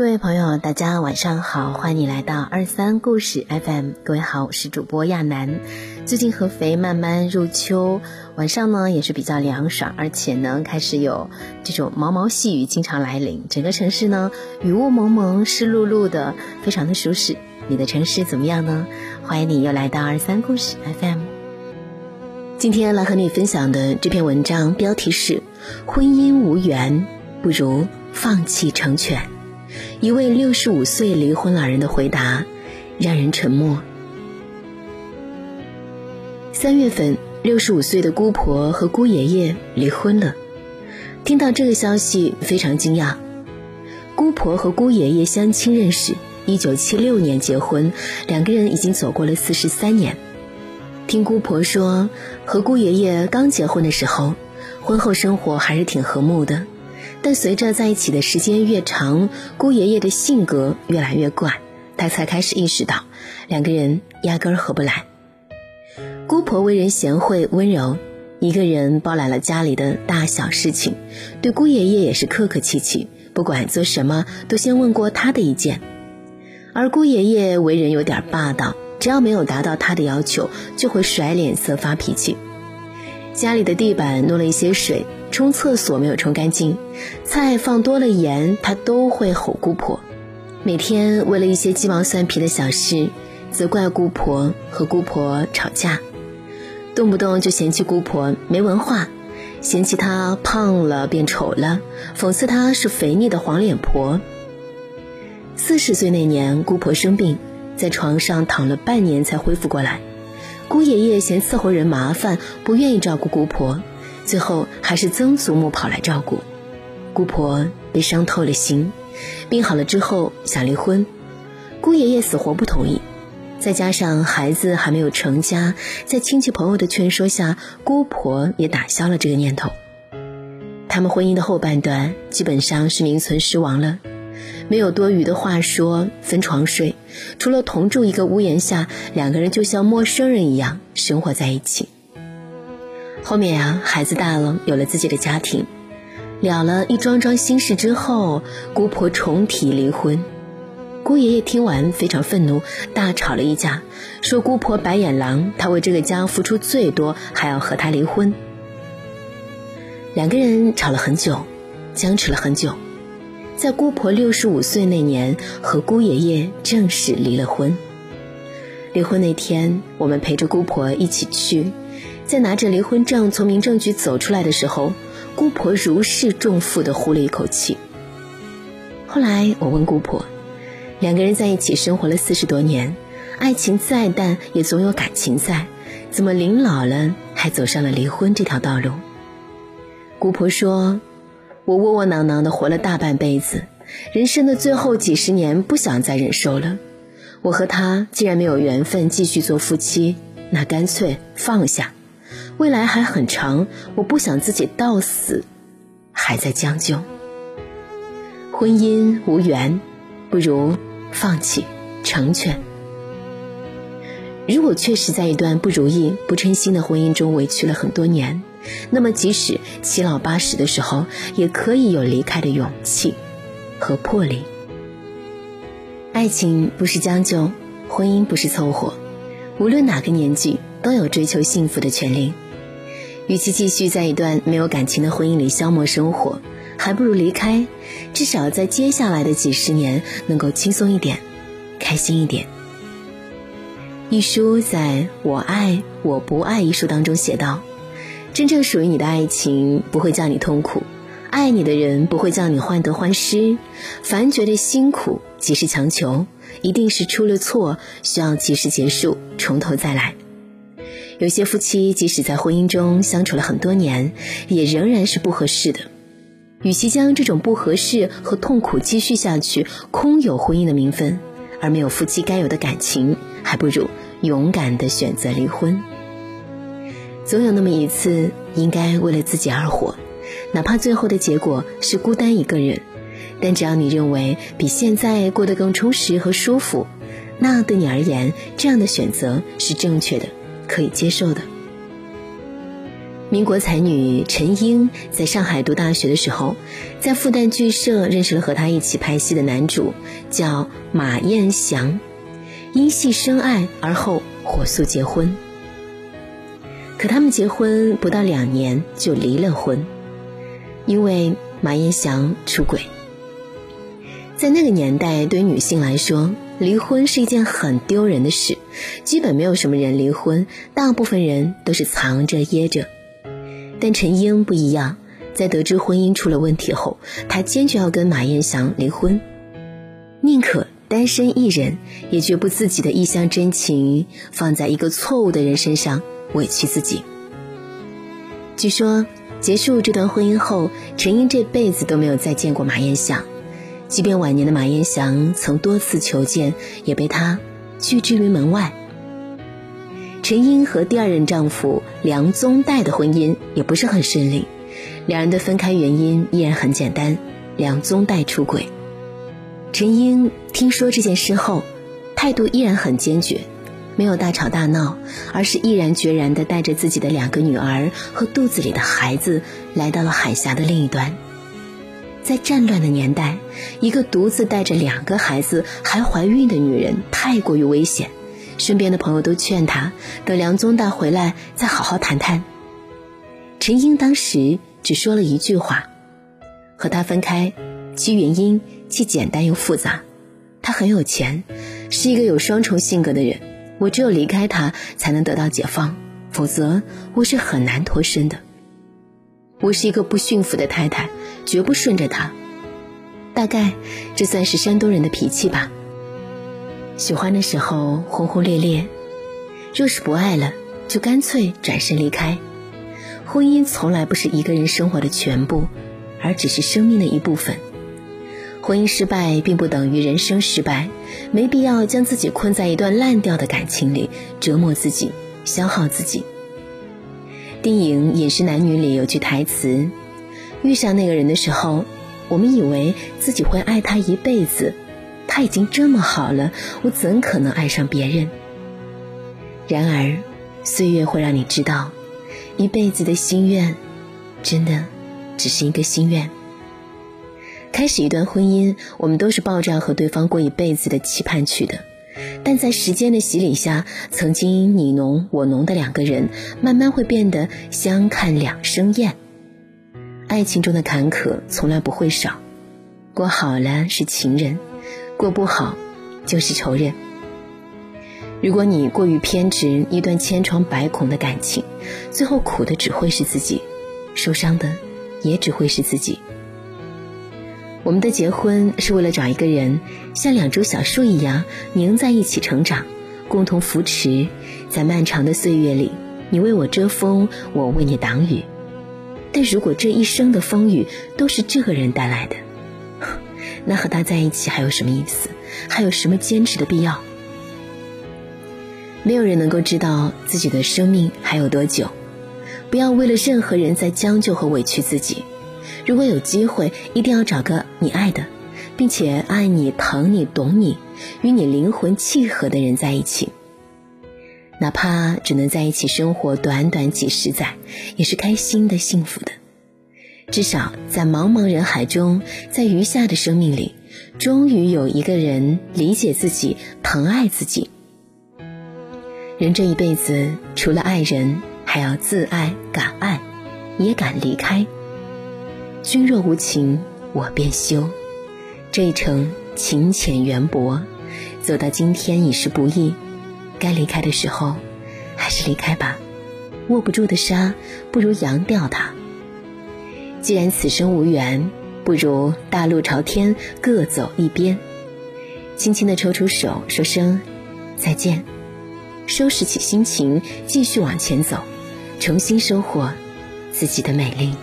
各位朋友，大家晚上好，欢迎你来到二三故事 FM。各位好，我是主播亚楠。最近合肥慢慢入秋，晚上呢也是比较凉爽，而且呢开始有这种毛毛细雨经常来临，整个城市呢雨雾蒙蒙、湿漉漉的，非常的舒适。你的城市怎么样呢？欢迎你又来到二三故事 FM。今天来和你分享的这篇文章标题是：婚姻无缘，不如放弃成全。一位六十五岁离婚老人的回答让人沉默。三月份，六十五岁的姑婆和姑爷爷离婚了。听到这个消息，非常惊讶。姑婆和姑爷爷相亲认识，一九七六年结婚，两个人已经走过了四十三年。听姑婆说，和姑爷爷刚结婚的时候，婚后生活还是挺和睦的。但随着在一起的时间越长，姑爷爷的性格越来越怪，他才开始意识到两个人压根儿合不来。姑婆为人贤惠温柔，一个人包揽了家里的大小事情，对姑爷爷也是客客气气，不管做什么都先问过他的意见。而姑爷爷为人有点霸道，只要没有达到他的要求，就会甩脸色发脾气。家里的地板弄了一些水。冲厕所没有冲干净，菜放多了盐，他都会吼姑婆。每天为了一些鸡毛蒜皮的小事，责怪姑婆和姑婆吵架，动不动就嫌弃姑婆没文化，嫌弃她胖了变丑了，讽刺她是肥腻的黄脸婆。四十岁那年，姑婆生病，在床上躺了半年才恢复过来。姑爷爷嫌伺候人麻烦，不愿意照顾姑婆。最后还是曾祖母跑来照顾，姑婆被伤透了心，病好了之后想离婚，姑爷爷死活不同意，再加上孩子还没有成家，在亲戚朋友的劝说下，姑婆也打消了这个念头。他们婚姻的后半段基本上是名存实亡了，没有多余的话说，分床睡，除了同住一个屋檐下，两个人就像陌生人一样生活在一起。后面呀，孩子大了，有了自己的家庭，了了一桩桩心事之后，姑婆重提离婚。姑爷爷听完非常愤怒，大吵了一架，说姑婆白眼狼，他为这个家付出最多，还要和他离婚。两个人吵了很久，僵持了很久，在姑婆六十五岁那年，和姑爷爷正式离了婚。离婚那天，我们陪着姑婆一起去。在拿着离婚证从民政局走出来的时候，姑婆如释重负地呼了一口气。后来我问姑婆，两个人在一起生活了四十多年，爱情再淡也总有感情在，怎么临老了还走上了离婚这条道路？姑婆说：“我窝窝囊囊的活了大半辈子，人生的最后几十年不想再忍受了。我和他既然没有缘分继续做夫妻，那干脆放下。”未来还很长，我不想自己到死还在将就。婚姻无缘，不如放弃成全。如果确实在一段不如意、不称心的婚姻中委屈了很多年，那么即使七老八十的时候，也可以有离开的勇气和魄力。爱情不是将就，婚姻不是凑合，无论哪个年纪，都有追求幸福的权利。与其继续在一段没有感情的婚姻里消磨生活，还不如离开，至少在接下来的几十年能够轻松一点，开心一点。一书在我爱我不爱一书当中写道：“真正属于你的爱情不会叫你痛苦，爱你的人不会叫你患得患失。凡觉得辛苦，即是强求，一定是出了错，需要及时结束，从头再来。”有些夫妻即使在婚姻中相处了很多年，也仍然是不合适的。与其将这种不合适和痛苦继续下去，空有婚姻的名分，而没有夫妻该有的感情，还不如勇敢的选择离婚。总有那么一次，应该为了自己而活，哪怕最后的结果是孤单一个人，但只要你认为比现在过得更充实和舒服，那对你而言，这样的选择是正确的。可以接受的。民国才女陈英在上海读大学的时候，在复旦剧社认识了和她一起拍戏的男主，叫马彦祥，因戏生爱，而后火速结婚。可他们结婚不到两年就离了婚，因为马彦祥出轨。在那个年代，对于女性来说，离婚是一件很丢人的事，基本没有什么人离婚，大部分人都是藏着掖着。但陈英不一样，在得知婚姻出了问题后，她坚决要跟马艳祥离婚，宁可单身一人，也绝不自己的一厢真情放在一个错误的人身上委屈自己。据说结束这段婚姻后，陈英这辈子都没有再见过马艳祥，即便晚年的马彦祥曾多次求见，也被他拒之于门外。陈英和第二任丈夫梁宗岱的婚姻也不是很顺利，两人的分开原因依然很简单：梁宗岱出轨。陈英听说这件事后，态度依然很坚决，没有大吵大闹，而是毅然决然地带着自己的两个女儿和肚子里的孩子来到了海峡的另一端。在战乱的年代，一个独自带着两个孩子还怀孕的女人太过于危险。身边的朋友都劝他，等梁宗大回来再好好谈谈。陈英当时只说了一句话：“和他分开，其原因既简单又复杂。他很有钱，是一个有双重性格的人。我只有离开他，才能得到解放，否则我是很难脱身的。我是一个不驯服的太太，绝不顺着他。大概这算是山东人的脾气吧。”喜欢的时候轰轰烈烈，若是不爱了，就干脆转身离开。婚姻从来不是一个人生活的全部，而只是生命的一部分。婚姻失败并不等于人生失败，没必要将自己困在一段烂掉的感情里，折磨自己，消耗自己。电影《饮食男女》里有句台词：“遇上那个人的时候，我们以为自己会爱他一辈子。”他已经这么好了，我怎可能爱上别人？然而，岁月会让你知道，一辈子的心愿，真的只是一个心愿。开始一段婚姻，我们都是抱着要和对方过一辈子的期盼去的，但在时间的洗礼下，曾经你侬我侬的两个人，慢慢会变得相看两生厌。爱情中的坎坷从来不会少，过好了是情人。过不好，就是仇人。如果你过于偏执一段千疮百孔的感情，最后苦的只会是自己，受伤的也只会是自己。我们的结婚是为了找一个人，像两株小树一样拧在一起成长，共同扶持，在漫长的岁月里，你为我遮风，我为你挡雨。但如果这一生的风雨都是这个人带来的，那和他在一起还有什么意思？还有什么坚持的必要？没有人能够知道自己的生命还有多久。不要为了任何人在将就和委屈自己。如果有机会，一定要找个你爱的，并且爱你、疼你、懂你、与你灵魂契合的人在一起。哪怕只能在一起生活短短几十载，也是开心的、幸福的。至少在茫茫人海中，在余下的生命里，终于有一个人理解自己、疼爱自己。人这一辈子，除了爱人，还要自爱、敢爱，也敢离开。君若无情，我便休。这一程情浅缘薄，走到今天已是不易。该离开的时候，还是离开吧。握不住的沙，不如扬掉它。既然此生无缘，不如大路朝天，各走一边。轻轻的抽出手，说声再见，收拾起心情，继续往前走，重新收获自己的美丽。